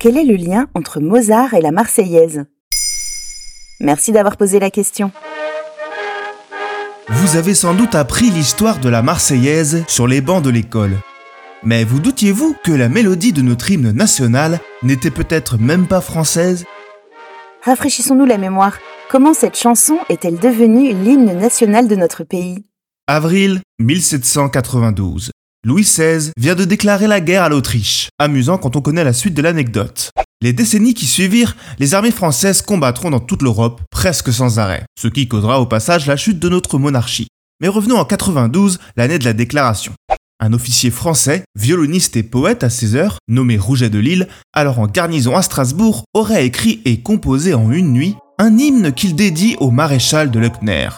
Quel est le lien entre Mozart et la Marseillaise? Merci d'avoir posé la question. Vous avez sans doute appris l'histoire de la Marseillaise sur les bancs de l'école. Mais vous doutiez-vous que la mélodie de notre hymne national n'était peut-être même pas française? Rafraîchissons-nous la mémoire. Comment cette chanson est-elle devenue l'hymne national de notre pays? Avril 1792. Louis XVI vient de déclarer la guerre à l'Autriche. Amusant quand on connaît la suite de l'anecdote. Les décennies qui suivirent, les armées françaises combattront dans toute l'Europe, presque sans arrêt, ce qui causera au passage la chute de notre monarchie. Mais revenons en 92, l'année de la déclaration. Un officier français, violoniste et poète à ses heures, nommé Rouget de Lille, alors en garnison à Strasbourg, aurait écrit et composé en une nuit un hymne qu'il dédie au maréchal de Lecner.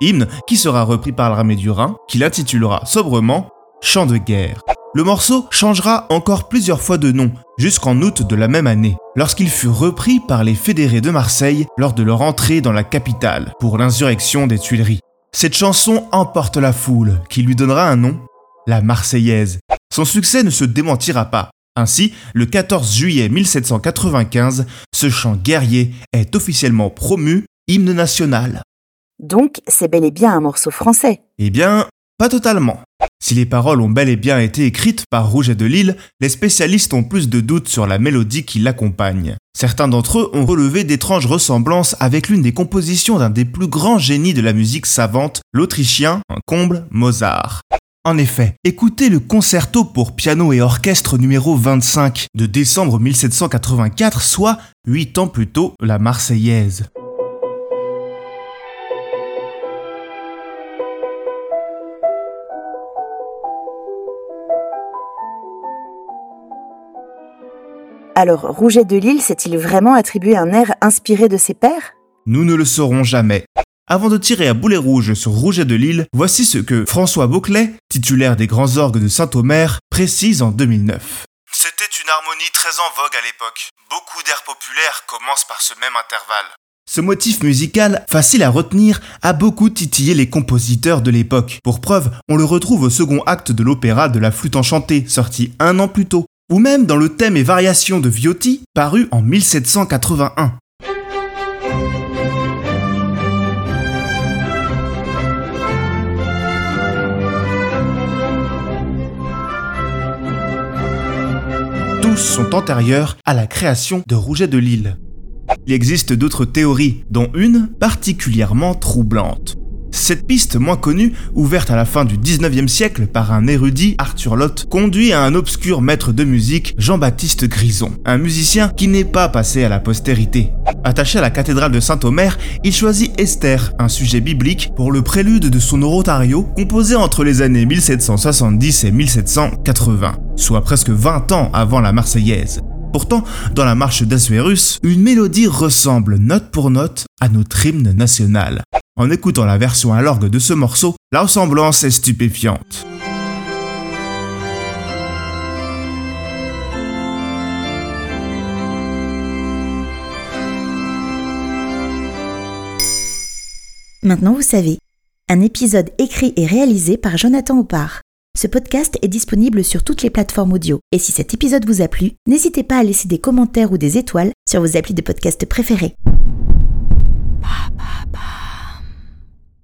Hymne qui sera repris par l'armée du Rhin, qu'il intitulera sobrement Chant de guerre. Le morceau changera encore plusieurs fois de nom, jusqu'en août de la même année, lorsqu'il fut repris par les fédérés de Marseille lors de leur entrée dans la capitale pour l'insurrection des Tuileries. Cette chanson emporte la foule, qui lui donnera un nom, la Marseillaise. Son succès ne se démentira pas. Ainsi, le 14 juillet 1795, ce chant guerrier est officiellement promu hymne national. Donc, c'est bel et bien un morceau français. Eh bien, pas totalement. Si les paroles ont bel et bien été écrites par Rouget de Lille, les spécialistes ont plus de doutes sur la mélodie qui l'accompagne. Certains d'entre eux ont relevé d'étranges ressemblances avec l'une des compositions d'un des plus grands génies de la musique savante, l'Autrichien, un comble, Mozart. En effet, écoutez le concerto pour piano et orchestre numéro 25 de décembre 1784, soit 8 ans plus tôt la Marseillaise. Alors, Rouget de Lille s'est-il vraiment attribué un air inspiré de ses pères Nous ne le saurons jamais. Avant de tirer à boulet rouge sur Rouget de Lille, voici ce que François Beauclet, titulaire des grands orgues de Saint-Omer, précise en 2009. C'était une harmonie très en vogue à l'époque. Beaucoup d'airs populaires commencent par ce même intervalle. Ce motif musical, facile à retenir, a beaucoup titillé les compositeurs de l'époque. Pour preuve, on le retrouve au second acte de l'opéra de la flûte enchantée, sorti un an plus tôt ou même dans le thème et variations de Viotti, paru en 1781. Tous sont antérieurs à la création de Rouget de Lille. Il existe d'autres théories, dont une particulièrement troublante. Cette piste moins connue, ouverte à la fin du 19e siècle par un érudit, Arthur Lotte, conduit à un obscur maître de musique, Jean-Baptiste Grison, un musicien qui n'est pas passé à la postérité. Attaché à la cathédrale de Saint-Omer, il choisit Esther, un sujet biblique, pour le prélude de son oratoriо, composé entre les années 1770 et 1780, soit presque 20 ans avant la Marseillaise. Pourtant, dans la marche d'Assuérus, une mélodie ressemble note pour note à notre hymne national. En écoutant la version à l'orgue de ce morceau, la ressemblance est stupéfiante. Maintenant vous savez, un épisode écrit et réalisé par Jonathan Oppard. Ce podcast est disponible sur toutes les plateformes audio. Et si cet épisode vous a plu, n'hésitez pas à laisser des commentaires ou des étoiles sur vos applis de podcast préférés.